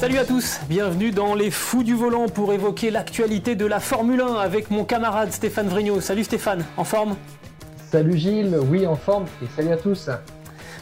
Salut à tous, bienvenue dans Les Fous du Volant pour évoquer l'actualité de la Formule 1 avec mon camarade Stéphane Vrignot. Salut Stéphane, en forme? Salut Gilles, oui en forme. Et salut à tous.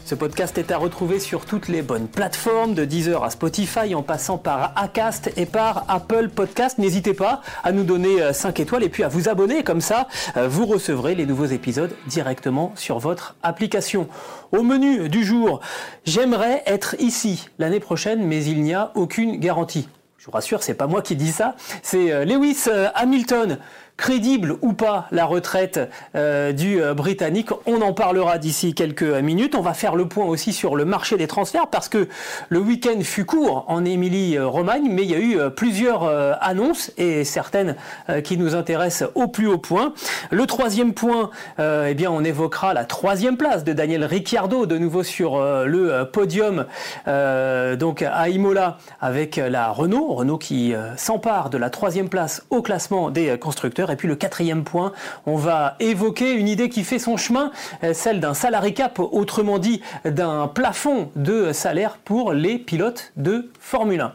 Ce podcast est à retrouver sur toutes les bonnes plateformes, de Deezer à Spotify, en passant par Acast et par Apple Podcast. N'hésitez pas à nous donner 5 euh, étoiles et puis à vous abonner, comme ça euh, vous recevrez les nouveaux épisodes directement sur votre application. Au menu du jour, j'aimerais être ici l'année prochaine, mais il n'y a aucune garantie. Je vous rassure, c'est pas moi qui dis ça, c'est euh, Lewis Hamilton crédible ou pas la retraite euh, du euh, Britannique. On en parlera d'ici quelques minutes. On va faire le point aussi sur le marché des transferts parce que le week-end fut court en Émilie-Romagne, mais il y a eu euh, plusieurs annonces et certaines qui nous intéressent au plus haut point. Le troisième point, eh bien, on évoquera la troisième place de Daniel Ricciardo, de nouveau sur le podium donc à Imola avec la Renault, Renault qui s'empare de la troisième place au classement des constructeurs. Et puis le quatrième point, on va évoquer une idée qui fait son chemin, euh, celle d'un salary cap, autrement dit d'un plafond de salaire pour les pilotes de Formule 1.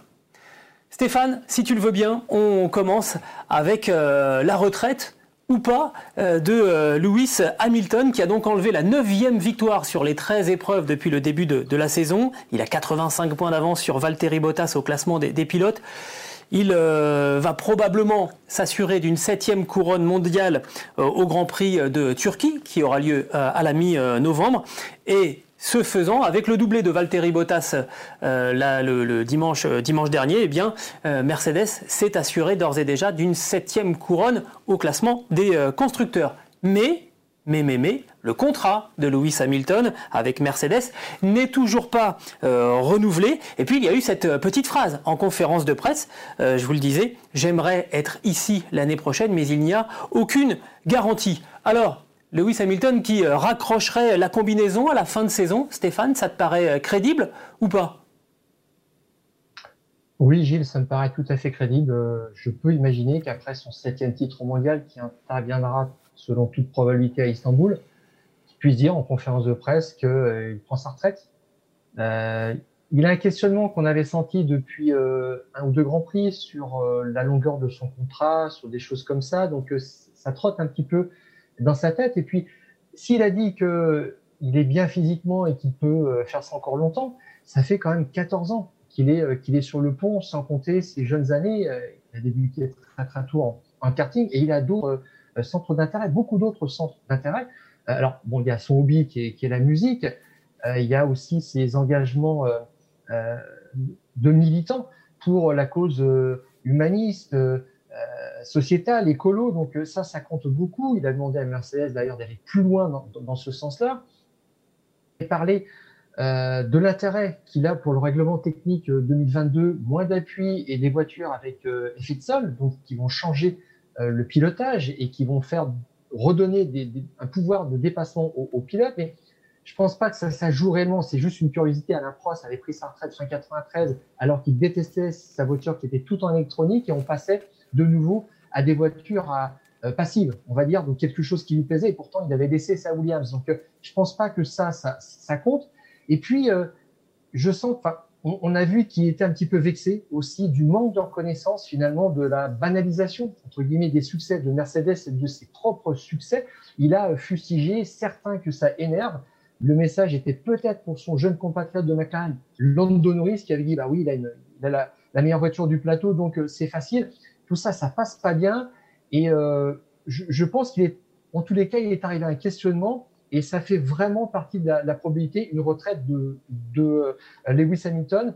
Stéphane, si tu le veux bien, on commence avec euh, la retraite ou pas euh, de Lewis Hamilton qui a donc enlevé la neuvième victoire sur les 13 épreuves depuis le début de, la saison. Il a 85 points d'avance sur Valtteri Bottas au classement des pilotes. Il euh, va probablement s'assurer d'une septième couronne mondiale euh, au Grand Prix de Turquie, qui aura lieu euh, à la mi-novembre. Et ce faisant, avec le doublé de Valtteri Bottas le, dimanche, dimanche, dernier, eh bien, Mercedes s'est assuré d'ores et déjà d'une septième couronne au classement des constructeurs. Mais mais, mais, mais, le contrat de Lewis Hamilton avec Mercedes n'est toujours pas euh, renouvelé. Et puis il y a eu cette euh, petite phrase en conférence de presse, euh, je vous le disais, j'aimerais être ici l'année prochaine, mais il n'y a aucune garantie. Alors, Lewis Hamilton qui raccrocherait la combinaison à la fin de saison, Stéphane, ça te paraît crédible ou pas? Oui, Gilles, ça me paraît tout à fait crédible. Je peux imaginer qu'après son septième titre mondial qui interviendra selon toute probabilité à Istanbul, puisse dire en conférence de presse qu'il euh, prend sa retraite. Euh, il a un questionnement qu'on avait senti depuis euh, un ou deux grands prix sur la longueur de son contrat, sur des choses comme ça. Donc ça trotte un petit peu dans sa tête. Et puis s'il a dit que il est bien physiquement et qu'il peut faire ça encore longtemps, ça fait quand même 14 ans qu'il est qu'il est sur le pont, sans compter ses jeunes années. il a débuté très très tôt en, karting et il a d'autres centres d'intérêt, beaucoup d'autres centres d'intérêt. Euh, alors, bon, il y a son hobby qui est, la musique, euh, il y a aussi ses engagements de militants pour la cause humaniste, sociétale, écolo. Donc ça, ça compte beaucoup. Il a demandé à Mercedes d'ailleurs d'aller plus loin dans, ce sens-là. Et parler euh, de l'intérêt qu'il a pour le règlement technique 2022, moins d'appui et des voitures avec euh, effet de sol, donc qui vont changer euh, le pilotage et qui vont faire redonner un pouvoir de dépassement aux au pilotes. Mais je pense pas que ça, ça joue réellement. C'est juste une curiosité. Alain Prost avait pris sa retraite en 93 alors qu'il détestait sa voiture qui était tout en électronique et on passait de nouveau à des voitures à, euh, passives, on va dire, donc quelque chose qui lui plaisait. Et pourtant, il avait laissé sa Williams. Donc, euh, je pense pas que ça, ça, ça compte. Et puis, je sens, enfin, on, a vu qu'il était un petit peu vexé aussi du manque de reconnaissance finalement de la banalisation entre guillemets des succès de Mercedes et de ses propres succès. Il a fustigé certains que ça énerve. Le message était peut-être pour son jeune compatriote de McLaren, Lando Norris, qui avait dit bah oui, il a, une, la, meilleure voiture du plateau, donc euh, c'est facile. Tout ça, ça passe pas bien. Et euh, je, je pense qu'il est, en tous les cas, il est arrivé à un questionnement et ça fait vraiment partie de la, probabilité, une retraite de, euh, Lewis Hamilton.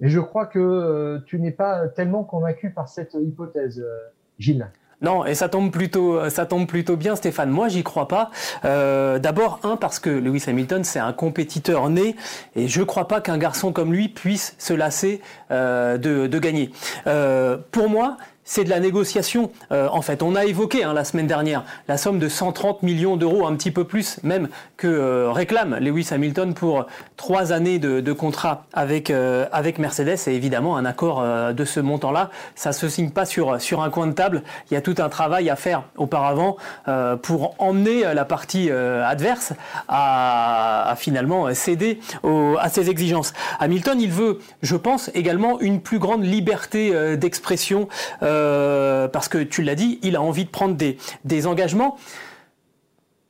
Et je crois que euh, tu n'es pas tellement convaincu par cette hypothèse, euh, Gilles. Non, et ça tombe plutôt, bien, Stéphane. Moi, j'y crois pas. D'abord, un parce que Lewis Hamilton, c'est un compétiteur né, et je crois pas qu'un garçon comme lui puisse se lasser de, gagner. Pour moi, c'est de la négociation. Euh, en fait, on a évoqué hein, la semaine dernière la somme de 130 millions d'euros, un petit peu plus même que euh, réclame Lewis Hamilton pour trois années de, contrat avec euh, avec Mercedes. Et évidemment, un accord de ce montant-là, ça se signe pas sur sur un coin de table. Il y a tout un travail à faire auparavant pour emmener la partie adverse à, finalement céder à ses exigences. Hamilton, il veut, je pense, également une plus grande liberté d'expression. Euh, parce que tu l'as dit, il a envie de prendre des, des engagements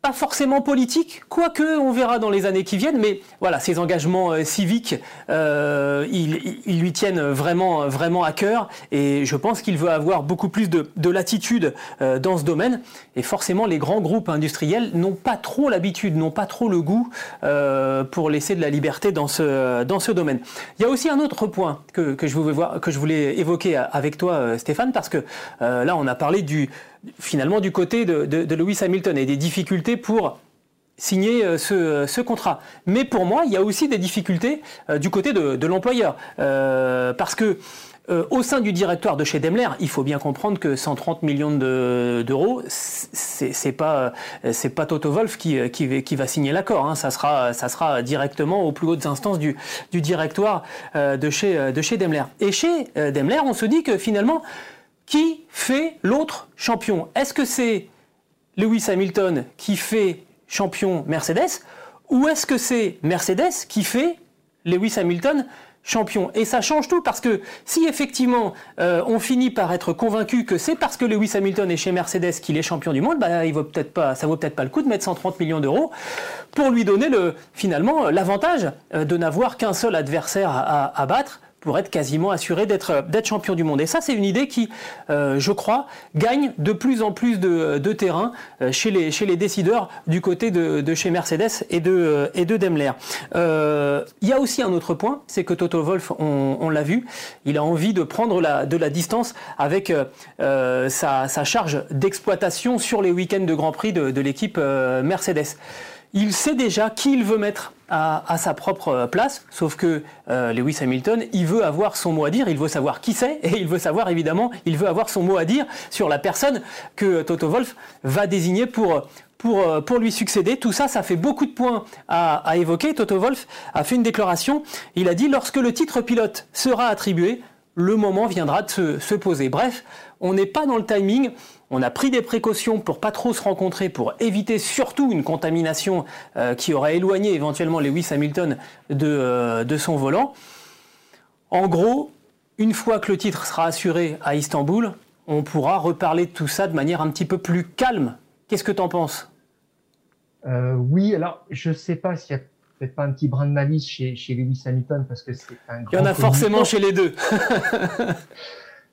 pas forcément politiques, quoique on verra dans les années qui viennent, mais voilà, ces engagements euh, civiques, euh, ils, ils, lui tiennent vraiment, vraiment à cœur, et je pense qu'il veut avoir beaucoup plus de, de latitude euh, dans ce domaine. Et forcément, les grands groupes industriels n'ont pas trop l'habitude, n'ont pas trop le goût euh, pour laisser de la liberté dans ce, dans ce domaine. Il y a aussi un autre point que, que je voulais voir, que je voulais évoquer avec toi, Stéphane, parce que là, on a parlé du finalement du côté de, Lewis Hamilton et des difficultés pour signer euh, euh, ce, contrat. Mais pour moi, il y a aussi des difficultés euh, du côté de, l'employeur. parce que au sein du directoire de chez Daimler, il faut bien comprendre que 130 millions d'euros, c'est pas c'est pas Toto Wolf qui, qui, va signer l'accord. Hein. Ça sera ça sera directement aux plus hautes instances du, du directoire de chez de chez Daimler. Et chez Daimler, on se dit que finalement qui fait l'autre champion? Est-ce que c'est Lewis Hamilton qui fait champion Mercedes ou est-ce que c'est Mercedes qui fait Lewis Hamilton champion? Et ça change tout parce que si effectivement euh, on finit par être convaincu que c'est parce que Lewis Hamilton est chez Mercedes qu'il est champion du monde, bah, il vaut peut-être pas, ça vaut peut-être pas le coup de mettre 130 millions d'euros pour lui donner le, finalement l'avantage euh, de n'avoir qu'un seul adversaire à battre pour être quasiment assuré d'être champion du monde. Et ça, c'est une idée qui, euh, je crois, gagne de plus en plus de, terrain euh, chez les chez les décideurs du côté de, chez Mercedes et de euh, et de Daimler. Il y a aussi un autre point, c'est que Toto Wolff, on, l'a vu, il a envie de prendre de la distance avec sa, charge d'exploitation sur les week-ends de Grand Prix de l'équipe Mercedes. Il sait déjà qui il veut mettre à, sa propre place, sauf que euh, Lewis Hamilton, il veut avoir son mot à dire, il veut savoir qui c'est, et il veut savoir évidemment, il veut avoir son mot à dire sur la personne que Toto Wolff va désigner pour, pour, euh, pour lui succéder. Tout ça, ça fait beaucoup de points à, à évoquer. Toto Wolff a fait une déclaration, il a dit, lorsque le titre pilote sera attribué, le moment viendra de se, se poser. Bref, on n'est pas dans le timing. On a pris des précautions pour pas trop se rencontrer, pour éviter surtout une contamination euh, qui aurait éloigné éventuellement Lewis Hamilton de, euh, de son volant. En gros, une fois que le titre sera assuré à Istanbul, on pourra reparler de tout ça de manière un petit peu plus calme. Qu'est-ce que tu en penses? Euh, Oui, alors je ne sais pas s'il y a peut-être pas un petit brin de malice chez, chez Lewis Hamilton parce que c'est un grand. Il y en a forcément chez les deux.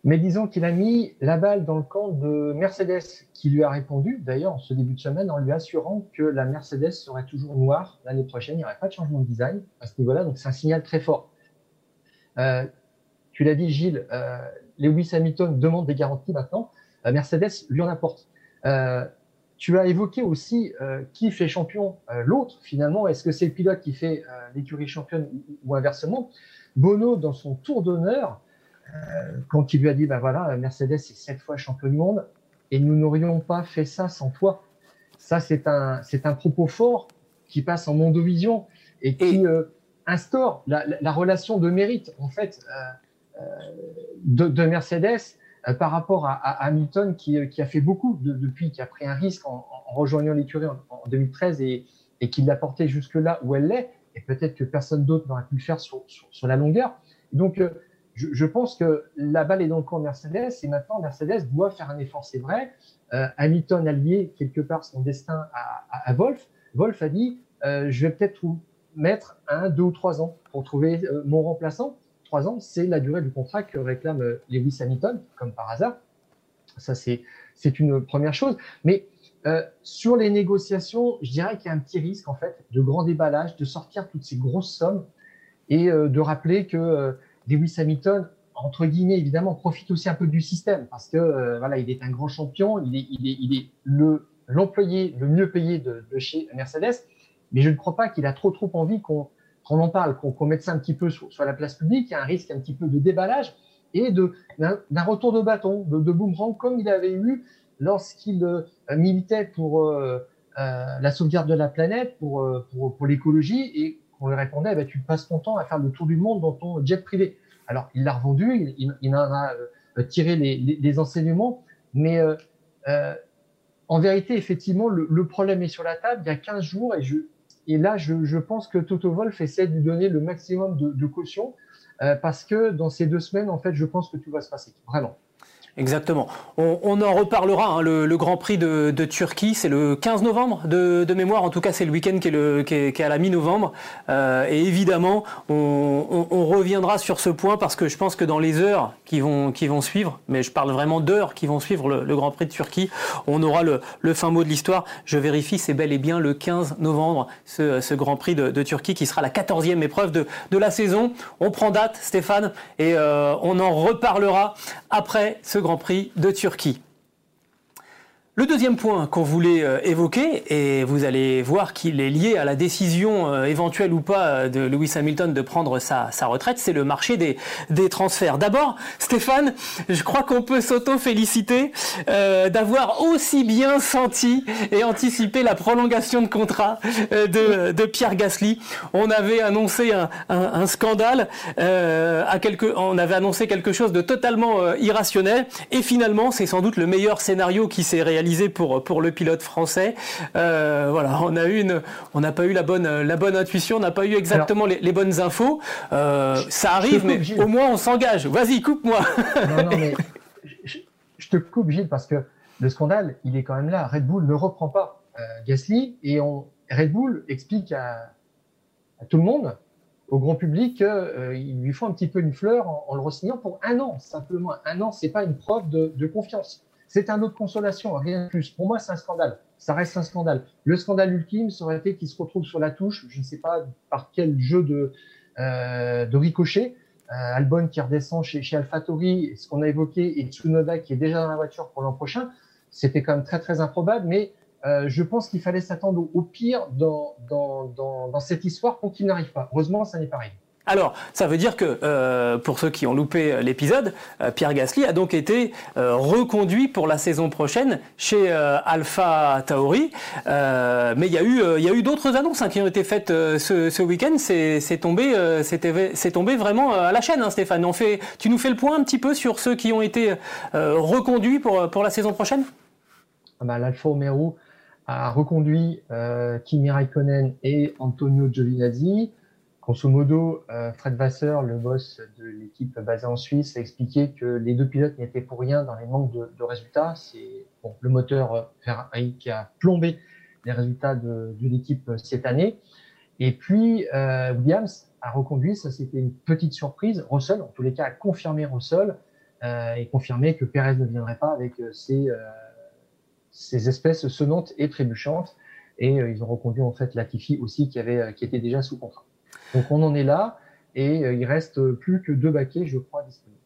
Mais disons qu'il a mis la balle dans le camp de Mercedes, qui lui a répondu, d'ailleurs, en ce début de semaine, en lui assurant que la Mercedes serait toujours noire l'année prochaine. Il n'y aurait pas de changement de design à ce niveau-là. Donc, c'est un signal très fort. Euh, tu l'as dit, Gilles, euh, Lewis Hamilton demande des garanties maintenant. Euh, Mercedes lui en apporte. Tu as évoqué aussi qui fait champion l'autre, finalement. Est-ce que c'est le pilote qui fait l'écurie championne ou inversement? Bono, dans son tour d'honneur, quand il lui a dit, ben voilà, Mercedes est sept fois champion du monde et nous n'aurions pas fait ça sans toi. Ça, c'est un, c'est un propos fort qui passe en mondovision et qui euh, instaure la, la, relation de mérite, en fait, euh, de, de, Mercedes par rapport à, à Hamilton qui, qui, a fait beaucoup de, depuis, qui a pris un risque en, en rejoignant l'écurie en, en, 2013 et, et qui l'a porté jusque là où elle l'est. Et peut-être que personne d'autre n'aurait pu le faire sur, sur, sur la longueur. Donc, je, pense que la balle est dans le camp de Mercedes et maintenant Mercedes doit faire un effort, c'est vrai. Euh, Hamilton a lié quelque part son destin à, à, Wolf. Wolf a dit euh, je vais peut-être mettre un, deux ou trois ans pour trouver euh, mon remplaçant. Trois ans, c'est la durée du contrat que réclame Lewis Hamilton, comme par hasard. Ça, c'est une première chose. Mais sur les négociations, je dirais qu'il y a un petit risque en fait de grand déballage, de sortir toutes ces grosses sommes et de rappeler que Lewis Hamilton, entre guillemets, évidemment, profite aussi un peu du système parce que voilà, il est un grand champion, il est, le l'employé le mieux payé de, chez Mercedes, mais je ne crois pas qu'il a trop trop envie qu'on en parle, qu'on mette ça un petit peu sur, sur, la place publique. Il y a un risque un petit peu de déballage et d'un retour de bâton, de, boomerang comme il avait eu lorsqu'il euh, militait pour euh, euh, la sauvegarde de la planète, pour, euh, pour, pour l'écologie, et qu'on lui répondait, eh ben, tu passes ton temps à faire le tour du monde dans ton jet privé. Alors, il l'a revendu, il, en a tiré les, enseignements, mais en vérité, effectivement, le, problème est sur la table. Il y a 15 jours, et, là, je, pense que Toto Wolf essaie de lui donner le maximum de, de caution, euh, parce que dans ces deux semaines, en fait, je pense que tout va se passer, vraiment. Exactement. On, en reparlera. Hein, le, Grand Prix de, Turquie, c'est le 15 novembre de, mémoire. En tout cas, c'est le week-end qui, est à la mi-novembre. Euh, et évidemment, on, reviendra sur ce point parce que je pense que dans les heures qui vont, suivre, mais je parle vraiment d'heures qui vont suivre le, Grand Prix de Turquie, on aura le, fin mot de l'histoire. Je vérifie, c'est bel et bien le 15 novembre, ce, Grand Prix de, Turquie qui sera la 14e épreuve de, de la saison. On prend date, Stéphane, et euh, on en reparlera après ce Grand Prix de Turquie. Le deuxième point qu'on voulait euh, évoquer, et vous allez voir qu'il est lié à la décision euh, éventuelle ou pas de Lewis Hamilton de prendre sa, sa retraite, c'est le marché des, des transferts. D'abord, Stéphane, je crois qu'on peut s'auto-féliciter euh, d'avoir aussi bien senti et anticipé la prolongation de contrat euh, de, de, Pierre Gasly. On avait annoncé un, un, scandale, euh, on avait annoncé quelque chose de totalement irrationnel, et finalement, c'est sans doute le meilleur scénario qui s'est réalisé pour pour le pilote français. Euh, voilà, on a une, on n'a pas eu la bonne la bonne intuition, on n'a pas eu exactement Alors, les, les, bonnes infos. Euh, ça arrive, mais Gilles. au moins on s'engage. Vas-y, coupe-moi. non, non, mais je, je, te coupe Gilles parce que le scandale, il est quand même là. Red Bull ne reprend pas euh, Gasly et on Red Bull explique à, à tout le monde au grand public qu'il euh, lui faut un petit peu une fleur en, en le re-signant pour un an, simplement un an. C'est pas une preuve de, de confiance. C'est un autre consolation, rien de plus. Pour moi, c'est un scandale. Ça reste un scandale. Le scandale ultime, ça aurait été qu'il se retrouve sur la touche, je ne sais pas par quel jeu de, euh, de ricochet. Euh, Albon qui redescend chez, chez AlphaTauri, ce qu'on a évoqué, et Tsunoda qui est déjà dans la voiture pour l'an prochain, c'était quand même très très improbable, mais euh, je pense qu'il fallait s'attendre au, pire dans, dans, dans, dans cette histoire pour qu'il n'arrive pas. Heureusement, ça n'est pas arrivé. Alors, ça veut dire que, euh, pour ceux qui ont loupé l'épisode, euh, Pierre Gasly a donc été euh, reconduit pour la saison prochaine chez euh, Alpha Tauri. Euh, mais il y a eu, d'autres annonces hein, qui ont été faites ce, week-end. C'est tombé, vraiment à la chaîne, hein, Stéphane. On fait, tu nous fais le point un petit peu sur ceux qui ont été reconduits pour, la saison prochaine? Ah bah, a reconduit Kimi Raikkonen et Antonio Giovinazzi. Grosso modo, euh, Fred Vasseur, le boss de l'équipe basée en Suisse, a expliqué que les deux pilotes n'étaient pour rien dans les manques de, résultats. C'est bon, le moteur Ferrari qui a plombé les résultats de, l'équipe cette année. Et puis, euh, Williams a reconduit, ça c'était une petite surprise. Russell, en tous les cas, a confirmé Russell euh, et confirmé que Perez ne viendrait pas avec ses, ses espèces sonnantes et trébuchantes. Et ils ont reconduit en fait Latifi aussi qui, avait, qui était déjà sous contrat. Donc on en est là et euh, il reste plus que deux baquets, je crois, disponibles.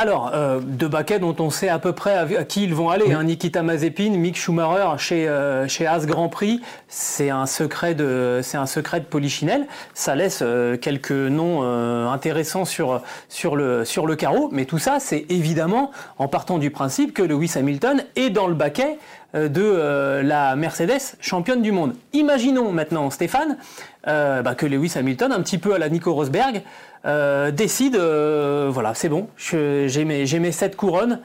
Alors, euh, deux baquets dont on sait à peu près à, à qui ils vont aller. Oui. Hein, Nikita Mazepin, Mick Schumacher chez euh, chez As Grand Prix, c'est un secret de c'est un secret de Polichinelle. Ça laisse euh, quelques noms euh, intéressants sur sur le sur le carreau, mais tout ça, c'est évidemment en partant du principe que Lewis Hamilton est dans le baquet de euh, la Mercedes championne du monde. Imaginons maintenant, Stéphane, euh, bah, que Lewis Hamilton, un petit peu à la Nico Rosberg, euh, décide, euh, voilà, c'est bon, j'ai mes, mes sept couronnes,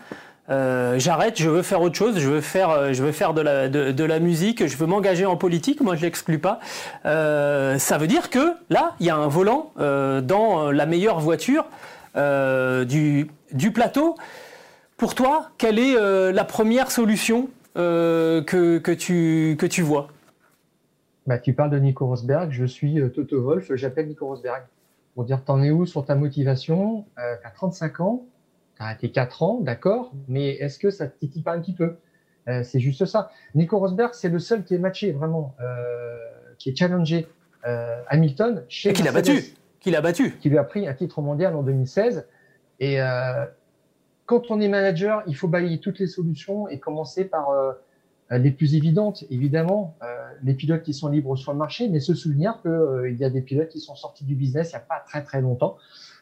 j'arrête, je veux faire autre chose, je veux faire, de, la, musique, je veux m'engager en politique, moi je l'exclus pas. ça veut dire que là, il y a un volant dans la meilleure voiture du, plateau. Pour toi, quelle est la première solution euh, que, que, tu, que tu vois bah, Tu parles de Nico Rosberg, je suis euh, Toto Wolf, j'appelle Nico Rosberg. Pour dire, t'en es où sur ta motivation euh, T'as 35 ans, t'as arrêté 4 ans, d'accord, mais est-ce que ça te titille pas un petit peu? Euh, C'est juste ça. Nico Rosberg, c'est le seul qui est matché vraiment, euh, qui est challengé Hamilton chez Et qui l'a battu qui l'a battu. Qui lui a pris un titre mondial en 2016 Et quand on est manager, il faut balayer toutes les solutions et commencer par les plus évidentes, évidemment, les pilotes qui sont libres sur le marché, mais se souvenir qu'il y a des pilotes qui sont sortis du business il n'y a pas très très longtemps.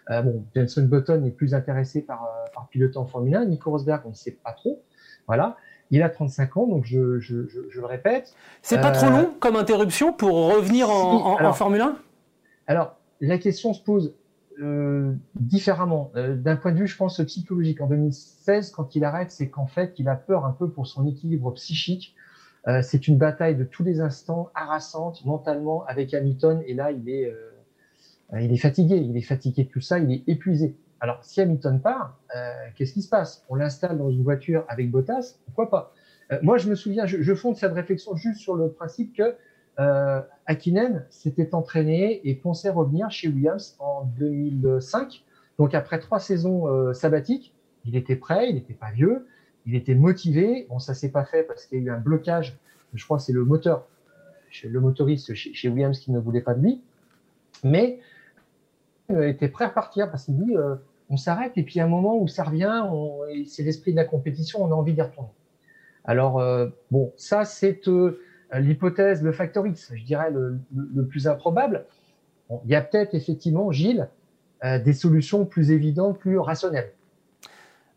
bon, Jenson Button est plus intéressé par, par piloter en Formule 1. Nico Rosberg, on ne sait pas trop. Voilà. Il a 35 ans, donc je, je, je, je le répète. C'est pas trop long comme interruption pour revenir en, en, Formule 1 Alors, la question se pose euh, différemment. Euh, D'un point de vue, je pense, psychologique. En 2016, quand il arrête, c'est qu'en fait, il a peur un peu pour son équilibre psychique. Euh, c'est une bataille de tous les instants, harassante mentalement avec Hamilton. Et là, il est, il est fatigué. Il est fatigué de tout ça. Il est épuisé. Alors, si Hamilton part, qu'est-ce qui se passe? On l'installe dans une voiture avec Bottas, pourquoi pas? Moi, je me souviens, je, je, fonde cette réflexion juste sur le principe que euh, Akinen s'était entraîné et pensait revenir chez Williams en 2005. Donc, après trois saisons euh, sabbatiques, il était prêt, il n'était pas vieux, il était motivé. Bon, ça s'est pas fait parce qu'il y a eu un blocage. Je crois que c'est le moteur, euh, le motoriste chez, Williams qui ne voulait pas de lui. Mais il était prêt à partir parce qu'il dit on s'arrête et puis à un moment où ça revient, c'est l'esprit de la compétition, on a envie d'y retourner. Alors bon, ça c'est l'hypothèse, le factor X, je dirais le, plus improbable. Il y a peut-être effectivement, Gilles, euh, des solutions plus évidentes, plus rationnelles.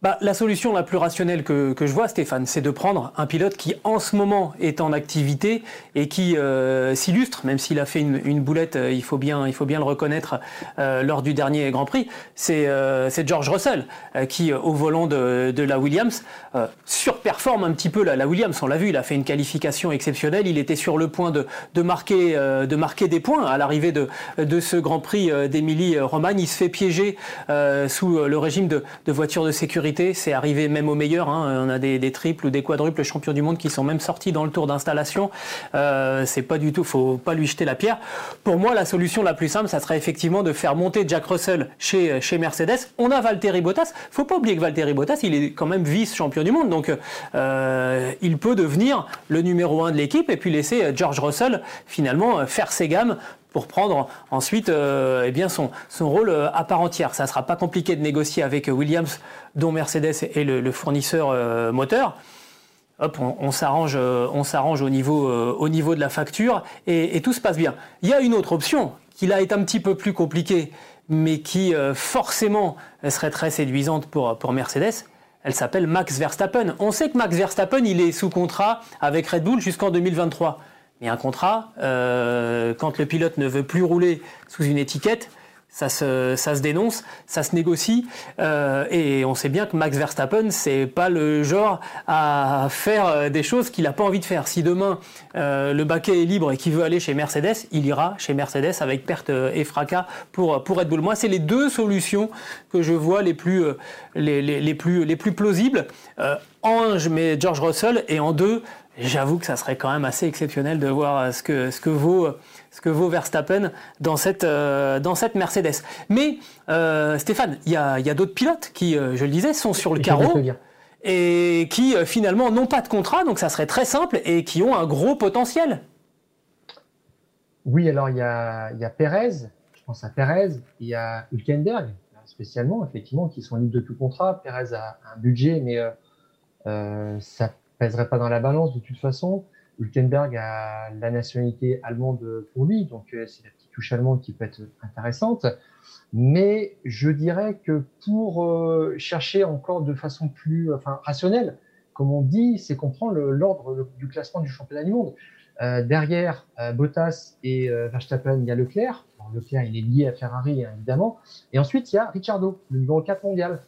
Bah, la solution la plus rationnelle que, que je vois, Stéphane, c'est de prendre un pilote qui en ce moment est en activité et qui euh, s'illustre, même s'il a fait une, une boulette, euh, il, faut bien, il faut bien le reconnaître, euh, lors du dernier Grand Prix, c'est euh, George Russell euh, qui, au volant de, de la Williams, surperforme un petit peu la, la Williams. On l'a vu, il a fait une qualification exceptionnelle, il était sur le point de, de, marquer, de marquer des points à l'arrivée de, de ce Grand Prix d'Émilie-Romagne. Il se fait piéger sous le régime de, de voiture de sécurité c'est arrivé même aux meilleurs. Hein. On a des, triples ou des quadruples champions du monde qui sont même sortis dans le tour d'installation. Euh, c'est pas du tout, faut pas lui jeter la pierre. Pour moi, la solution la plus simple, ça serait effectivement de faire monter Jack Russell chez, Mercedes. On a Valtteri Bottas. Faut pas oublier que Valtteri Bottas, il est quand même vice-champion du monde, donc euh, il peut devenir le numéro un de l'équipe et puis laisser George Russell finalement faire ses gammes pour prendre ensuite euh, eh bien son, rôle euh, à part entière. Ça ne sera pas compliqué de négocier avec Williams, dont Mercedes est le, fournisseur euh, moteur. Hop, on, s'arrange, euh, au niveau, euh, au niveau de la facture et, tout se passe bien. Il y a une autre option qui là est un petit peu plus compliquée, mais qui euh, forcément serait très séduisante pour, pour Mercedes. Elle s'appelle Max Verstappen. On sait que Max Verstappen, il est sous contrat avec Red Bull jusqu'en 2023. Mais un contrat, euh, quand le pilote ne veut plus rouler sous une étiquette, ça se, ça se dénonce, ça se négocie, euh, et on sait bien que Max Verstappen, c'est pas le genre à faire des choses qu'il n'a pas envie de faire. Si demain euh, le baquet est libre et qu'il veut aller chez Mercedes, il ira chez Mercedes avec perte et fracas pour, pour Red Bull. Moi, c'est les deux solutions que je vois les plus, les, les, les plus, les plus plausibles. Euh, en un, je mets George Russell, et en deux, j'avoue que ça serait quand même assez exceptionnel de voir ce que, ce que vaut ce que vaut Verstappen dans cette, euh, dans cette Mercedes. Mais euh, Stéphane, il y a, y a d'autres pilotes qui, euh, je le disais, sont sur le carreau et qui euh, finalement n'ont pas de contrat, donc ça serait très simple et qui ont un gros potentiel. Oui, alors il y a, y a Perez, je pense à Perez, il y a Hülkenberg spécialement, effectivement, qui sont libres de tout contrat. Perez a un budget, mais ça pèserait pas dans la balance de toute façon. Hülkenberg a la nationalité allemande pour lui, donc euh, c'est la petite touche allemande qui peut être intéressante. Mais je dirais que pour euh, chercher encore de façon plus enfin, rationnelle, comme on dit, c'est comprendre l'ordre du classement du championnat du monde. Euh, derrière Bottas et Verstappen, il y a Leclerc. Leclerc, il est lié à Ferrari, hein, évidemment. Et ensuite, il y a Ricciardo, le numéro 4 mondial.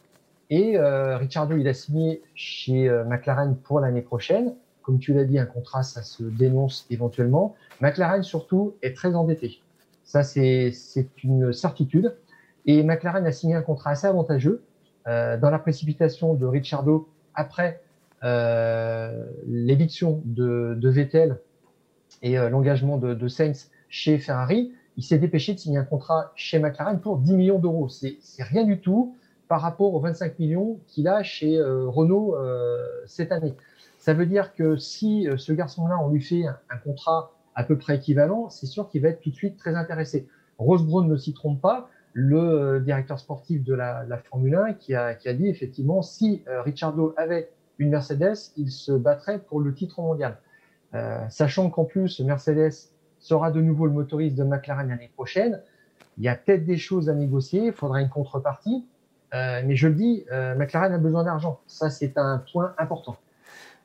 Et euh, Ricciardo, il a signé chez McLaren pour l'année prochaine. Comme tu l'as dit, un contrat, ça se dénonce éventuellement. McLaren, surtout, est très endetté. Ça, c'est une certitude. Et McLaren a signé un contrat assez avantageux euh, dans la précipitation de Ricciardo après euh, l'éviction de, de, Vettel et euh, l'engagement de, de Sainz chez Ferrari. Il s'est dépêché de signer un contrat chez McLaren pour 10 millions d'euros. C'est rien du tout par rapport aux 25 millions qu'il a chez euh, Renault euh, cette année. Ça veut dire que si euh, ce garçon-là, on lui fait un, contrat à peu près équivalent, c'est sûr qu'il va être tout de suite très intéressé. Rose Brown ne s'y trompe pas. le directeur sportif de la, Formule 1 qui a, qui a, dit effectivement si Ricciardo avait une Mercedes, il se battrait pour le titre mondial. sachant qu'en plus Mercedes sera de nouveau le motoriste de McLaren l'année prochaine, il y a peut-être des choses à négocier, il faudra une contrepartie. Euh, mais je le dis, euh, McLaren a besoin d'argent. Ça, c'est un point important.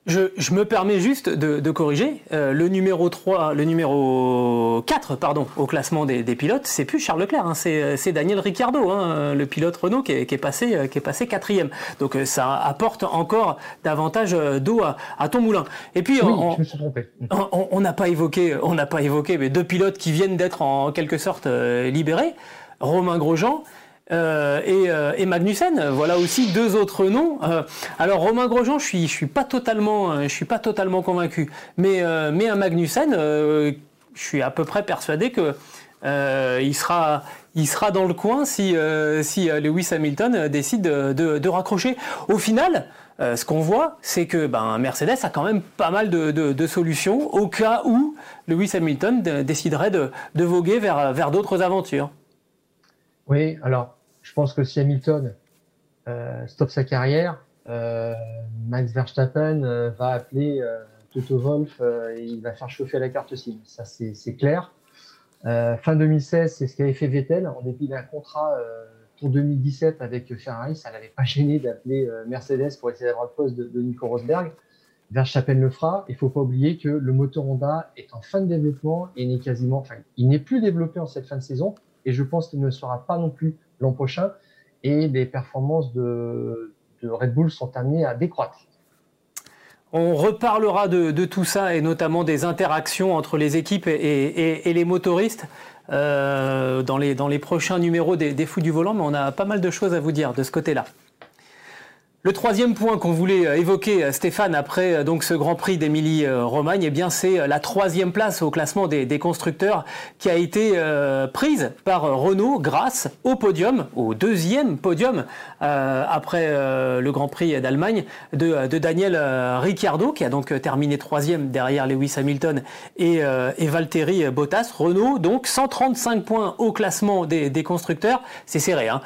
Je, me permets juste de, corriger. Euh, le numéro 3, le numéro 4, pardon, au classement des, pilotes, c'est plus Charles Leclerc, hein, c'est Daniel Ricciardo, hein, le pilote Renault qui est, passé, qui est passé quatrième. Donc ça apporte encore davantage d'eau à, ton moulin. Et puis on n'a pas évoqué, on n'a pas évoqué, mais deux pilotes qui viennent d'être en quelque sorte libérés. Romain Grosjean euh, euh, et, Magnussen. Voilà aussi deux autres noms. Euh, alors Romain Grosjean, je suis, je suis pas totalement, je suis pas totalement convaincu, mais mais un Magnussen, je suis à peu près persuadé que il sera il sera dans le coin si si Lewis Hamilton décide de, raccrocher. Au final. ce qu'on voit, c'est que ben, Mercedes a quand même pas mal de, solutions au cas où Lewis Hamilton déciderait de, voguer vers, vers d'autres aventures. Oui, alors je pense que si Hamilton euh, stoppe sa carrière, euh, Max Verstappen euh, va appeler euh, Toto Wolff euh, et il va faire chauffer la carte SIM. Ça, c'est clair. fin 2016, c'est ce qu'avait fait Vettel, en dépit d'un contrat pour 2017 avec Ferrari. Ça l'avait pas gêné d'appeler Mercedes pour essayer d'avoir le poste de, Nico Rosberg. Verstappen le fera. Il faut pas oublier que le moteur Honda est en fin de développement et n'est quasiment, enfin, il n'est plus développé en cette fin de saison et je pense qu'il ne sera pas non plus l'an prochain et les performances de, Red Bull sont amenées à décroître. On reparlera de, tout ça et notamment des interactions entre les équipes et, les motoristes euh, dans, les, prochains numéros des, des Fous du Volant, mais on a pas mal de choses à vous dire de ce côté-là. Le troisième point qu'on voulait euh, évoquer, euh, Stéphane, après euh, donc ce Grand Prix d'Émilie-Romagne, eh bien c'est la troisième place au classement des, constructeurs qui a été prise par Renault grâce au podium, au deuxième podium après le Grand Prix d'Allemagne de, Daniel Ricciardo, qui a donc terminé troisième derrière Lewis Hamilton et, et Valtteri Bottas. Renault donc 135 points au classement des, constructeurs, c'est serré, hein.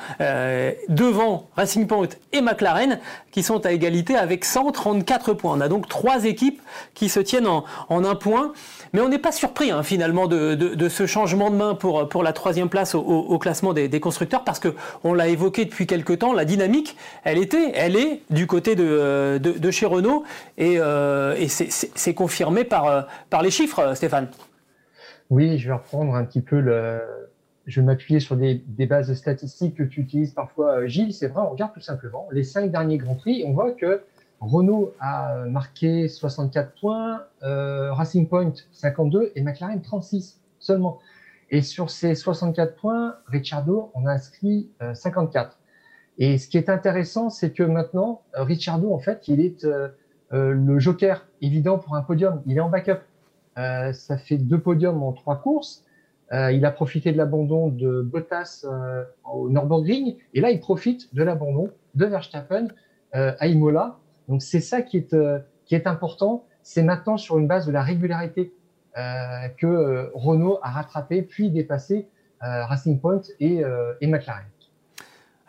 devant Racing Point et McLaren qui sont à égalité avec 134 points. On a donc trois équipes qui se tiennent en, un point. Mais on n'est pas surpris hein, finalement de, ce changement de main pour, la troisième place au, classement des, constructeurs parce que on l'a évoqué depuis quelques temps, la dynamique, elle était, elle est du côté de, de, chez Renault et, euh, c'est confirmé par, par les chiffres, Stéphane. Oui, je vais reprendre un petit peu le, je vais m'appuyer sur des, bases statistiques que tu utilises parfois, euh, Gilles. C'est vrai, on regarde tout simplement les cinq derniers Grands Prix. On voit que Renault a marqué 64 points, euh, Racing Point 52 et McLaren 36 seulement. Et sur ces 64 points, Ricciardo en a inscrit 54. Euh, et ce qui est intéressant, c'est que maintenant, Ricciardo, en fait, il est le joker évident pour un podium. Il est en backup. ça fait deux podiums en trois courses. Euh, il a profité de l'abandon de Bottas euh, au Nürburgring et là il profite de l'abandon de Verstappen euh, à Imola. Donc c'est ça qui est qui est important. C'est maintenant sur une base de la régularité que Renault a rattrapé puis dépassé Racing Point et, et McLaren.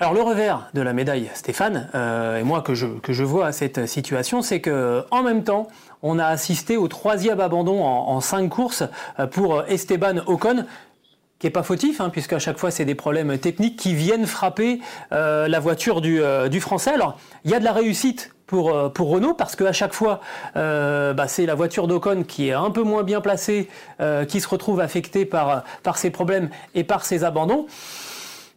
Alors le revers de la médaille, Stéphane, et moi que je, que je vois à cette situation, c'est que en même temps, on a assisté au troisième abandon en, cinq courses euh, pour Esteban Ocon qui est pas fautif, hein, puisque à chaque fois c'est des problèmes techniques qui viennent frapper euh, la voiture euh, du, français. Alors il y a de la réussite pour, pour Renault parce qu'à chaque fois bah, c'est la voiture d'Ocon qui est un peu moins bien placée, qui se retrouve affectée par, par ces problèmes et par ces abandons.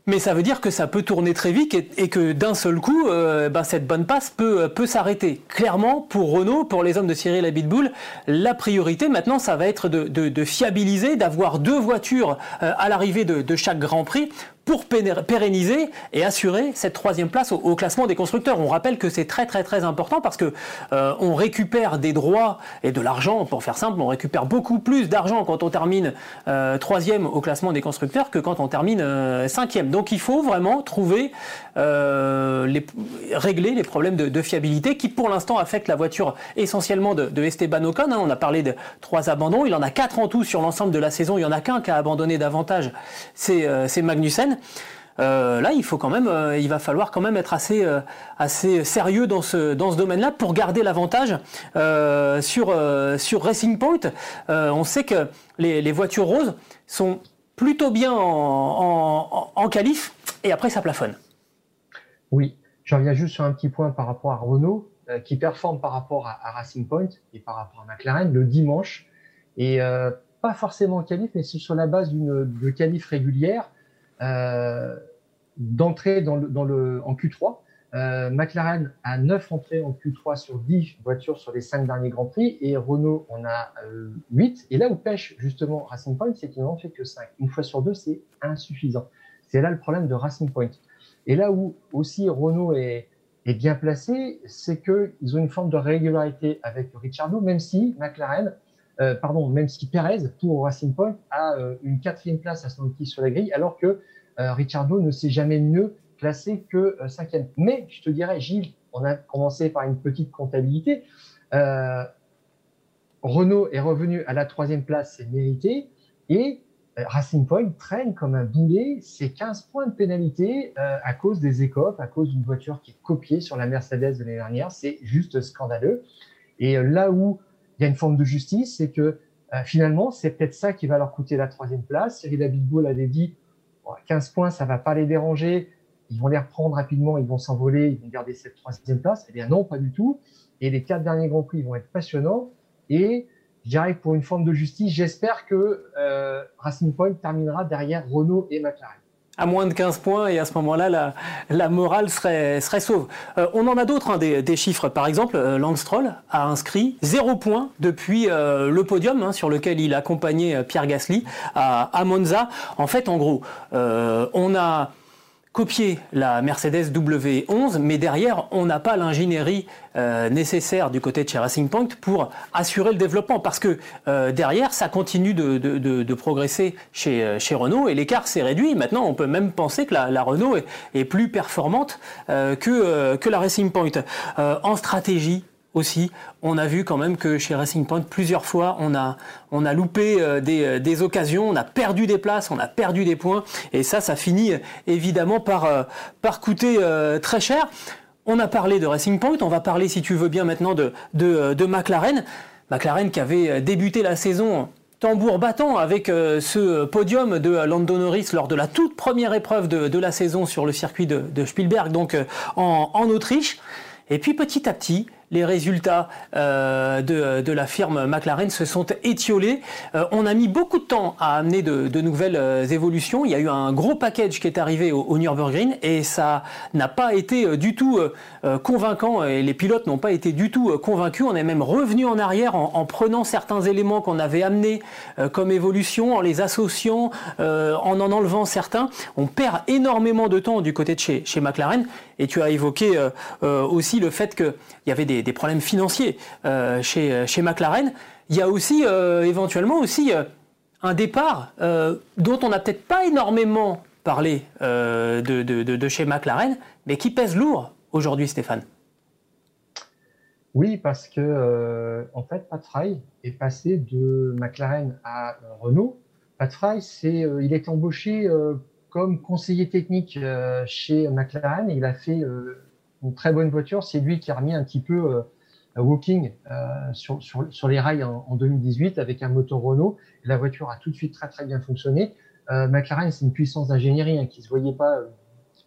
Mais ça veut dire que ça peut tourner très vite et, que d'un seul coup, euh, ben cette bonne passe peut, peut s'arrêter. Clairement, pour Renault, pour les hommes de Cyril Abitboul, la priorité maintenant, ça va être de, fiabiliser, d'avoir deux voitures euh, à l'arrivée de chaque Grand Prix pour pérenniser et assurer cette troisième place au, classement des constructeurs. On rappelle que c'est très très très important parce que euh, on récupère des droits et de l'argent, pour faire simple, on récupère beaucoup plus d'argent quand on termine euh, troisième au classement des constructeurs que quand on termine euh, cinquième. Donc il faut vraiment trouver, les, régler les problèmes de, fiabilité qui pour l'instant affectent la voiture essentiellement de, Esteban Ocon. Hein. On a parlé de trois abandons, il en a quatre en tout sur l'ensemble de la saison, il y en a qu'un qui a abandonné davantage, c'est Magnussen. Là, il faut quand même, il va falloir quand même être assez, assez sérieux dans ce, domaine-là pour garder l'avantage sur, Racing Point. on sait que les, voitures roses sont plutôt bien en, en, et après ça plafonne. Oui, je reviens juste sur un petit point par rapport à Renault qui performe par rapport à, Racing Point et par rapport à McLaren le dimanche et pas forcément en qualif, mais c'est sur la base d'une de qualif régulière euh, d'entrée dans le, dans le, en Q3. Euh, McLaren a 9 entrées en Q3 sur 10 voitures sur les 5 derniers Grands Prix et Renault en a euh, 8. Et là où pêche justement Racing Point, c'est qu'ils n'en fait que 5. Une fois sur deux, c'est insuffisant. C'est là le problème de Racing Point. Et là où aussi Renault est, est bien placé, c'est qu'ils ont une forme de régularité avec Ricciardo, même si McLaren euh, pardon, même si Perez, pour Racing Point, a euh, une quatrième place à son sur la grille, alors que euh, Ricciardo ne s'est jamais mieux classé que cinquième. Mais je te dirais, Gilles, on a commencé par une petite comptabilité. Renault est revenu à la troisième place, c'est mérité, et Racing Point traîne comme un boulet ses 15 points de pénalité à cause des écopes, à cause d'une voiture qui est copiée sur la Mercedes de l'année dernière. C'est juste scandaleux. Et là où il y a une forme de justice, c'est que euh, finalement, c'est peut-être ça qui va leur coûter la troisième place. Cyril Abitboul avait dit 15 points, ça va pas les déranger, ils vont les reprendre rapidement, ils vont s'envoler, ils vont garder cette troisième place. Eh bien non, pas du tout. Et les quatre derniers Grands Prix vont être passionnants. Et dirais pour une forme de justice, j'espère que euh, Racing Point terminera derrière Renault et McLaren à moins de 15 points et à ce moment-là, la, morale serait, serait sauve. Euh, on en a d'autres, hein, des, chiffres. Par exemple, euh, a inscrit 0 points depuis euh, le podium hein, sur lequel il accompagnait Pierre Gasly à, à, Monza. En fait, en gros, on a copier la Mercedes W11, mais derrière, on n'a pas l'ingénierie euh, nécessaire du côté de chez Racing Point pour assurer le développement, parce que euh, derrière, ça continue de, progresser chez, euh, chez, Renault et l'écart s'est réduit. Maintenant, on peut même penser que la, Renault est, plus performante que, que la Racing Point. en stratégie, aussi, on a vu quand même que chez Racing Point, plusieurs fois, on a, on a loupé euh, des, euh, des, occasions, on a perdu des places, on a perdu des points, et ça, ça finit évidemment par, euh, par coûter très cher. On a parlé de Racing Point, on va parler, si tu veux bien, maintenant de, de, de McLaren. McLaren qui avait débuté la saison tambour battant avec ce podium de Lando Norris lors de la toute première épreuve de, de la saison sur le circuit de, de Spielberg, donc en, en Autriche. Et puis petit à petit, les résultats euh, de, la firme McLaren se sont étiolés. Euh, on a mis beaucoup de temps à amener de, nouvelles euh, évolutions. Il y a eu un gros package qui est arrivé au, au Nürburgring et ça n'a pas été du tout euh, convaincant et les pilotes n'ont pas été du tout convaincus. On est même revenu en arrière en, en prenant certains éléments qu'on avait amenés comme évolution, en les associant, en en enlevant certains. On perd énormément de temps du côté de chez McLaren et tu as évoqué aussi le fait qu'il y avait des problèmes financiers euh, chez, chez McLaren. Il y a aussi euh, éventuellement aussi euh, un départ dont on n'a peut-être pas énormément parlé de, de, de, chez McLaren, mais qui pèse lourd aujourd'hui, Stéphane. Oui, parce que en fait, Pat Fry est passé de McLaren à Renault. Pat Fry, c'est, il est embauché comme conseiller technique chez McLaren. il a fait une très bonne voiture. C'est lui qui a remis un petit peu euh, Walking euh, sur, sur, les rails en, en, 2018 avec un moteur Renault. La voiture a tout de suite très très bien fonctionné. Euh, McLaren, c'est une puissance d'ingénierie hein, qui se voyait pas euh,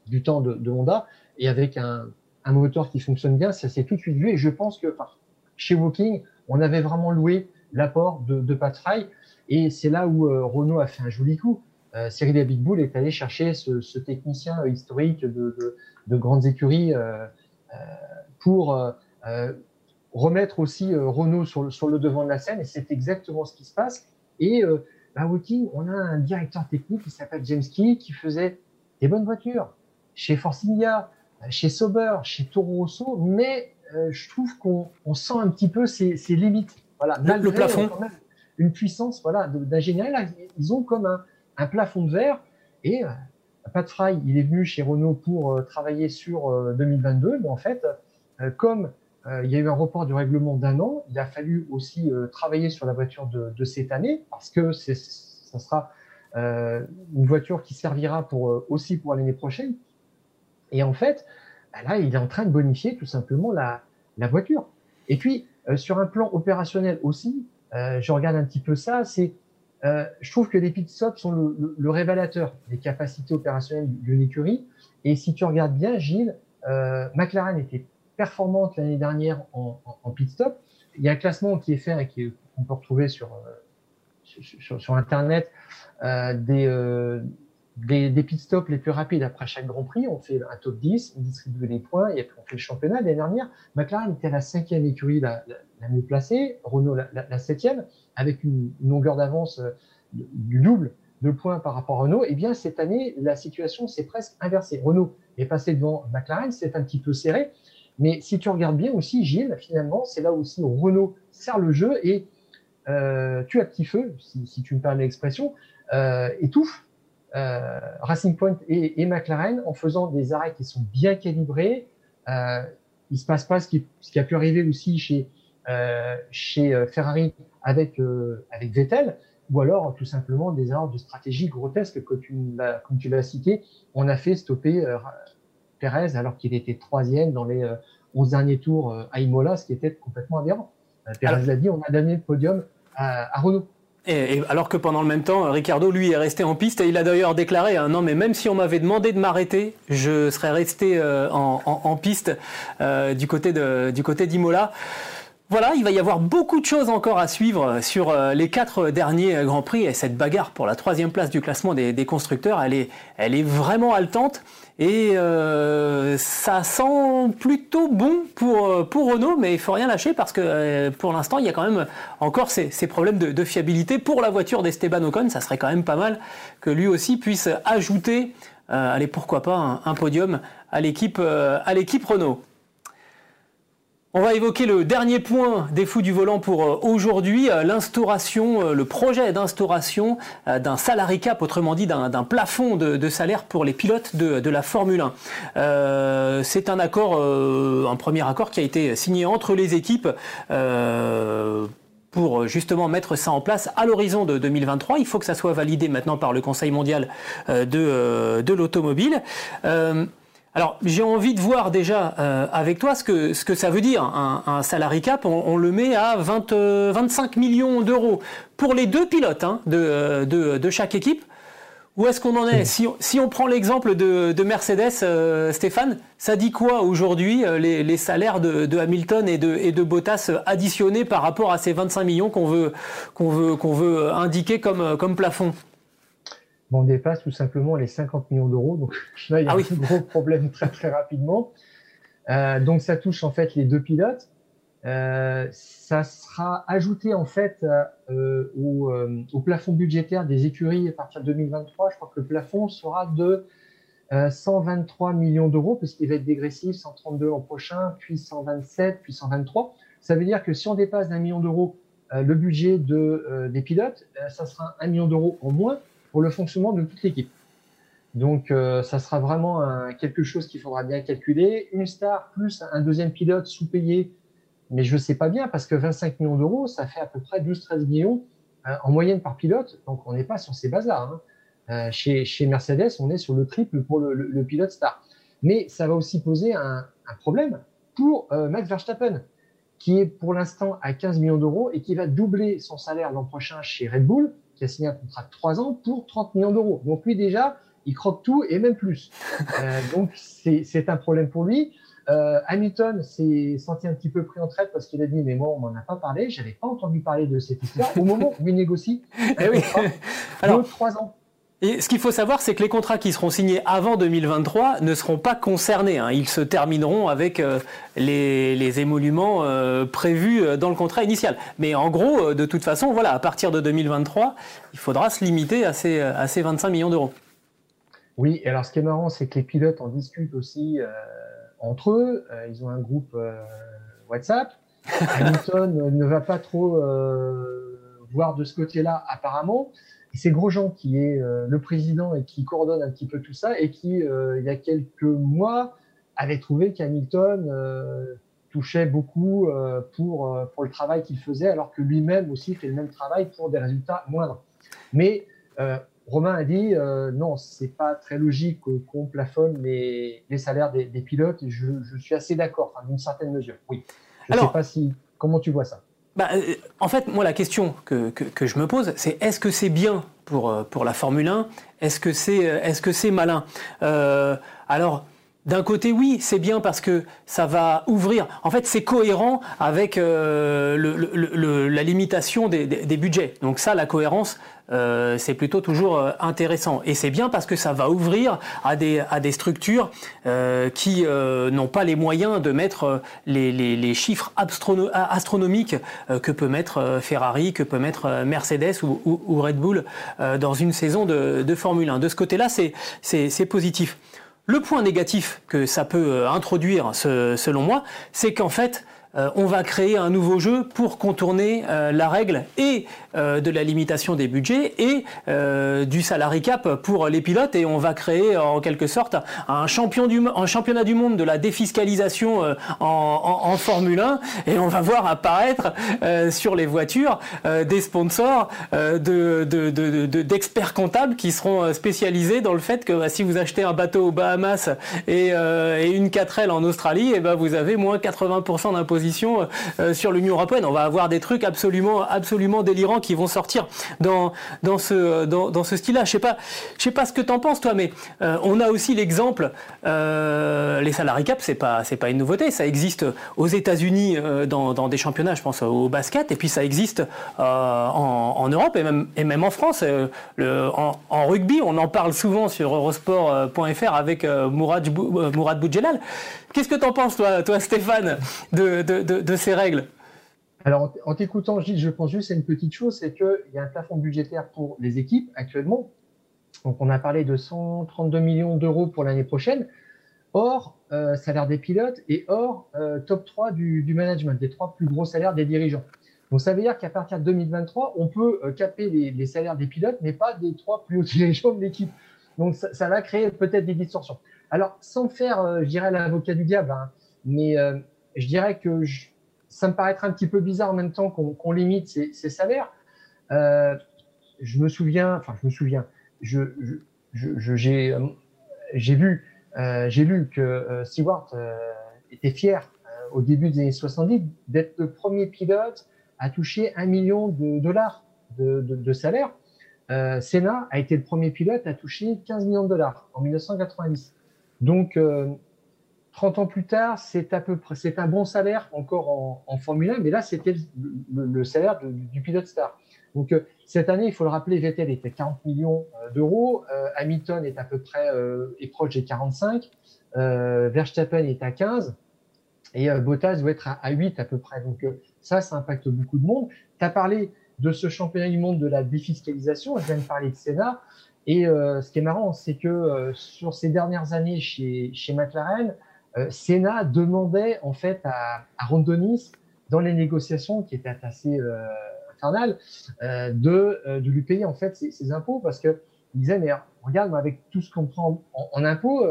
du temps de, Honda et avec un, un, moteur qui fonctionne bien, ça s'est tout de suite vu. Et je pense que chez Walking, on avait vraiment loué l'apport de, de et c'est là où euh, Renault a fait un joli coup. Euh, Cyril Bull est allé chercher ce, ce technicien historique de, de, de grandes écuries euh, euh pour euh, remettre aussi Renault sur le, sur le, devant de la scène, et c'est exactement ce qui se passe. Et à Woking, on a un directeur technique qui s'appelle James Key, qui faisait des bonnes voitures chez Force India, chez Sauber, chez Toro Rosso, mais je trouve qu'on on sent un petit peu ses, ses limites. Voilà, le plafond. Quand même une puissance voilà, d'ingénierie. Ils ont comme un, un plafond de verre. Et euh, Pat Fry, il est venu chez Renault pour euh, travailler sur 2022, euh, mais en fait, comme il y a eu un report du règlement d'un an, il a fallu aussi travailler sur la voiture de, cette année parce que ça sera une voiture qui servira aussi pour l'année prochaine. Et en fait, bah là, il est en train de bonifier tout simplement la, la voiture. Et puis, sur un plan opérationnel aussi, je regarde un petit peu ça, c'est euh, je trouve que les pit stops sont le, révélateur des capacités opérationnelles d'une écurie. Et si tu regardes bien, Gilles, euh, McLaren était performante l'année dernière en, pit stop. Il y a un classement qui est fait et qu'on peut retrouver sur, euh, sur, Internet des, des, des, pit stops les plus rapides après chaque Grand Prix. On fait un top 10, on distribue les points et après on fait le championnat. L'année dernière, McLaren était la cinquième écurie la, mieux placée, Renault la, septième, avec une, longueur d'avance euh, du double de points par rapport à Renault. Et eh bien cette année, la situation s'est presque inversée. Renault est passé devant McLaren, c'est un petit peu serré. Mais si tu regardes bien aussi, Gilles, finalement, c'est là aussi où Renault sert le jeu et euh, tue à petit feu, si, si tu me permets l'expression, euh, étouffe euh, Racing Point et, et, McLaren en faisant des arrêts qui sont bien calibrés. Euh, il se passe pas ce qui, ce qui a pu arriver aussi chez euh, chez euh, Ferrari avec avec Vettel, ou alors tout simplement des erreurs de stratégie grotesques que tu comme tu l'as cité, on a fait stopper Perez alors qu'il était troisième dans les 11 derniers tours à Imola, ce qui était complètement aberrant. Perez l'a dit, on a donné le podium à, à Renault. Alors que pendant le même temps, Ricardo, lui, est resté en piste et il a d'ailleurs déclaré hein, non, mais même si on m'avait demandé de m'arrêter, je serais resté euh, en, en, en, piste euh, du côté d'Imola. Voilà, il va y avoir beaucoup de choses encore à suivre sur euh, les quatre derniers Grands Prix et cette bagarre pour la troisième place du classement des, des constructeurs, elle est, elle est vraiment haletante. Et euh, ça sent plutôt bon pour, euh, pour Renault, mais il faut rien lâcher parce que euh, pour l'instant, il y a quand même encore ces, ces problèmes de, fiabilité. Pour la voiture d'Esteban Ocon, ça serait quand même pas mal que lui aussi puisse ajouter, allez, pourquoi pas, un, un podium à l'équipe Renault. On va évoquer le dernier point des fous du volant pour euh, aujourd'hui, euh, l'instauration, euh, le projet d'instauration d'un salary cap, autrement dit d'un plafond de, salaire pour les pilotes de, la Formule 1. Euh, C'est un accord, un premier accord qui a été signé entre les équipes. Pour justement mettre ça en place à l'horizon de 2023. Il faut que ça soit validé maintenant par le Conseil mondial de l'automobile. Euh, alors, j'ai envie de voir déjà euh, avec toi ce que, ce que ça veut dire. Un, un salary cap, on, on, le met à 20, euh, 25 millions d'euros pour les deux pilotes hein, de, euh, de, de, chaque équipe. Où est-ce qu'on en est si on, si on prend l'exemple de, de, Mercedes, euh, Stéphane, ça dit quoi aujourd'hui euh, les, les, salaires de, de, Hamilton et de, et de Bottas additionnés par rapport à ces 25 millions qu'on veut, qu'on veut, qu'on veut indiquer comme, comme plafond? On dépasse tout simplement les 50 millions d'euros. Donc là, il y a ah oui. un gros problème très très rapidement. Euh, donc ça touche en fait les deux pilotes. Euh, ça sera ajouté en fait euh, au, au, plafond budgétaire des écuries à partir de 2023. Je crois que le plafond sera de 123 euh, millions d'euros puisqu'il va être dégressif, 132 l'an prochain, puis 127, puis 123. Ça veut dire que si on dépasse d'un million d'euros le budget de, des pilotes, ça sera un million d'euros en moins pour le fonctionnement de toute l'équipe. Donc, euh, ça sera vraiment quelque chose qu'il faudra bien calculer. Une star plus un deuxième pilote sous-payé, mais je ne sais pas bien parce que 25 millions d'euros, ça fait à peu près 12-13 millions euh, en moyenne par pilote. Donc, on n'est pas sur ces bases-là. Hein. Euh, chez, Mercedes, on est sur le triple pour le, pilote star. Mais ça va aussi poser un, problème pour Max Verstappen, qui est pour l'instant à 15 millions d'euros et qui va doubler son salaire l'an prochain chez Red Bull qui a signé un contrat de 3 ans pour 30 millions d'euros. Donc lui déjà, il croque tout et même plus. Euh, donc c'est un problème pour lui. Euh, Hamilton s'est senti un petit peu pris en traite parce qu'il a dit mais moi on m'en a pas parlé, j'avais pas entendu parler de cette histoire au moment où il négocie eh oui. Alors, 3 ans. Et ce qu'il faut savoir, c'est que les contrats qui seront signés avant 2023 ne seront pas concernés. Hein. Ils se termineront avec euh, les, les, émoluments euh, prévus euh, dans le contrat initial. Mais en gros, euh, de toute façon, voilà, à partir de 2023, il faudra se limiter à ces, à ces 25 millions d'euros. Oui, et alors ce qui est marrant, c'est que les pilotes en discutent aussi euh, entre eux. ils ont un groupe WhatsApp. Hamilton ne va pas trop voir de ce côté-là, apparemment. Et c'est Grosjean qui est euh, le président et qui coordonne un petit peu tout ça et qui, euh, il y a quelques mois, avait trouvé qu'Hamilton euh, touchait beaucoup pour, pour le travail qu'il faisait, alors que lui-même aussi fait le même travail pour des résultats moindres. Mais Romain a dit non, c'est pas très logique qu'on plafonne les, les salaires des, pilotes. Et je, suis assez d'accord, d'une certaine mesure. Oui. Je ne sais pas si. Comment tu vois ça? Bah, euh, En fait, moi, la question que, que, je me pose, c'est est-ce que c'est bien pour, euh, pour la Formule 1 Est-ce que c'est est -ce c'est malin? Alors. D'un côté, oui, c'est bien parce que ça va ouvrir. En fait, c'est cohérent avec euh, la limitation des, budgets. Donc ça, la cohérence, euh, c'est plutôt toujours euh, intéressant. Et c'est bien parce que ça va ouvrir à des, structures qui n'ont pas les moyens de mettre les, chiffres astronomiques que peut mettre Ferrari, que peut mettre Mercedes ou, Red Bull dans une saison de, de Formule 1. De ce côté-là, c'est positif. Le point négatif que ça peut euh, introduire, selon moi, c'est qu'en fait, euh, on va créer un nouveau jeu pour contourner euh, la règle et euh, de la limitation des budgets et du salary cap pour les pilotes. Et on va créer en quelque sorte un, champion du, un championnat du monde de la défiscalisation en, Formule 1 et on va voir apparaître sur les voitures des sponsors de, d'experts comptables qui seront spécialisés dans le fait que bah, si vous achetez un bateau aux Bahamas et, une 4L en Australie, et eh ben vous avez moins 80% d'imposition euh, sur l'Union européenne. On va avoir des trucs absolument, absolument délirants qui vont sortir dans, dans ce, dans, ce style-là. Je sais pas, je sais pas ce que tu en penses, toi, mais euh, on a aussi l'exemple, euh, les salariés cap, c'est pas, c'est pas une nouveauté. Ça existe aux États-Unis dans, dans, des championnats, je pense au basket, et puis ça existe en, Europe et même, et même en France. Le, en, rugby, on en parle souvent sur Eurosport.fr avec Mourad, Mourad. Qu'est-ce que tu en penses, toi, toi Stéphane, de, de, ces règles? Alors, en t'écoutant, Gilles, je pense juste à une petite chose, c'est qu'il y a un plafond budgétaire pour les équipes actuellement. Donc, on a parlé de 132 millions d'euros pour l'année prochaine, hors euh, salaire des pilotes et hors euh, top 3 du, management, des trois plus gros salaires des dirigeants. Donc, ça veut dire qu'à partir de 2023, on peut euh, caper les, salaires des pilotes, mais pas des trois plus hauts dirigeants de l'équipe. Donc, ça, ça va créer peut-être des distorsions. Alors, sans faire, euh, je dirais, l'avocat du diable, hein, mais euh, je dirais que ça me paraîtrait un petit peu bizarre en même temps qu'on limite ces, salaires. Euh, je me souviens, enfin, je me souviens, j'ai vu, lu que Stewart était fier au début des années 70 d'être le premier pilote à toucher un million de dollars de, de salaire. Senna a été le premier pilote à toucher 15 millions de dollars en 1990. Donc, 30 euh, ans plus tard, c'est à peu près, c'est un bon salaire encore en, Formule 1, mais là, c'était le, salaire du pilote star. Donc, euh, cette année, il faut le rappeler, Vettel était 40 millions euh, d'euros, Hamilton est à peu près est proche des 45, Verstappen est à 15, et Bottas doit être à, 8 à peu près. Donc, ça, ça impacte beaucoup de monde. Tu as parlé de ce championnat du monde de la défiscalisation, je viens de parler de Senna. Et euh, ce qui est marrant, c'est que euh, sur ces dernières années chez, chez McLaren, euh, Senna demandait en fait à, à Rondonis, dans les négociations qui étaient assez infernales, de, de lui payer en fait ses, ses impôts parce que il disait mais regarde moi, avec tout ce qu'on prend en, impôts,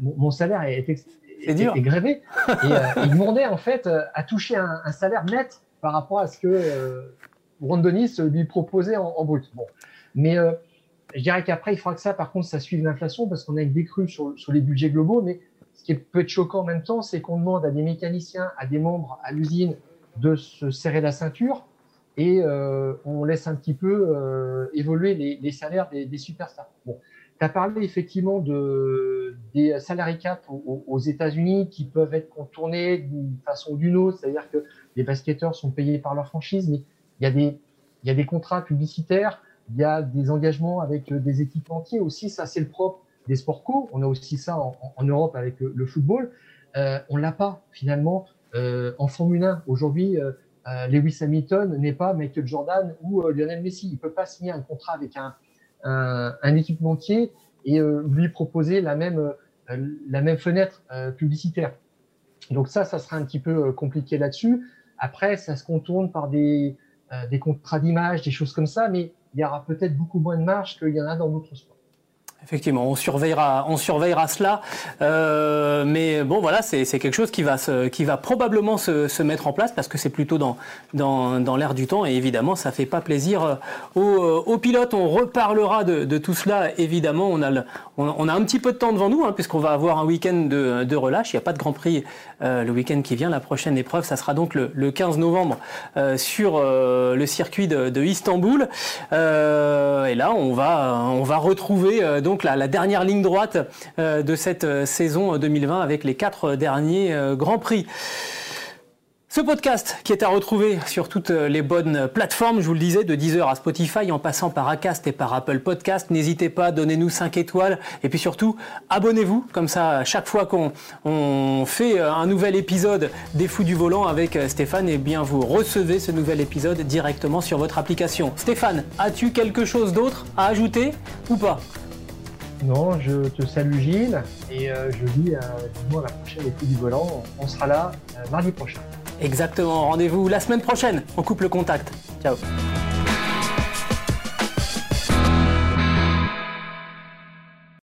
mon, salaire est, est, est, grévé. Et il demandait en fait à toucher un, un, salaire net par rapport à ce que Rondonis lui proposait en, en brut. Bon, mais je dirais qu'après, il faudra que ça, par contre, ça suive l'inflation parce qu'on a une décrue sur, sur les budgets globaux. Mais ce qui peut être choquant en même temps, c'est qu'on demande à des mécaniciens, à des membres à l'usine de se serrer la ceinture et euh, on laisse un petit peu euh, évoluer les, les, salaires des, des superstars. Bon, tu as parlé effectivement de, des salariés cap aux, aux États-Unis qui peuvent être contournés d'une façon ou d'une autre, c'est-à-dire que les basketteurs sont payés par leur franchise, mais il y a des, il y a des contrats publicitaires il y a des engagements avec euh, des équipementiers aussi. Ça, c'est le propre des sports co. On a aussi ça en, Europe avec le, football. Euh, on l'a pas finalement euh, en Formule 1. Aujourd'hui, euh, Lewis Hamilton n'est pas Michael Jordan ou Lionel Messi. Il peut pas signer un contrat avec un, équipementier et lui proposer la même, la même fenêtre publicitaire. Donc ça, ça sera un petit peu compliqué là-dessus. Après, ça se contourne par des, des contrats d'image, des choses comme ça, mais il y aura peut-être beaucoup moins de marge qu'il y en a dans d'autres sports. Effectivement, on surveillera, on surveillera cela. Euh, mais bon, voilà, c'est quelque chose qui va, se, qui va probablement se, se, mettre en place parce que c'est plutôt dans, dans, dans l'air du temps. Et évidemment, ça fait pas plaisir euh, aux, aux pilotes. On reparlera de, de, tout cela, évidemment. On a, le, on, on, a un petit peu de temps devant nous, hein, puisqu'on va avoir un week-end de, de, relâche. Il n'y a pas de Grand Prix euh, le week-end qui vient. La prochaine épreuve, ça sera donc le, le 15 novembre euh, sur euh, le circuit de, de Istanbul. et là, on va, on va retrouver donc la, dernière ligne droite euh, de cette euh, saison 2020 avec les quatre derniers euh, Grands Prix. Ce podcast qui est à retrouver sur toutes les bonnes plateformes, je vous le disais, de Deezer à Spotify en passant par Acast et par Apple Podcast. N'hésitez pas, donnez-nous 5 étoiles et puis surtout, abonnez-vous. Comme ça, chaque fois qu'on fait un nouvel épisode des Fous du Volant avec Stéphane, et eh bien vous recevez ce nouvel épisode directement sur votre application. Stéphane, as-tu quelque chose d'autre à ajouter ou pas? Non, je te salue Gilles et euh, je dis à, à la prochaine écoute du volant. On sera là euh, mardi prochain. Exactement, rendez-vous la semaine prochaine. On coupe le contact. Ciao.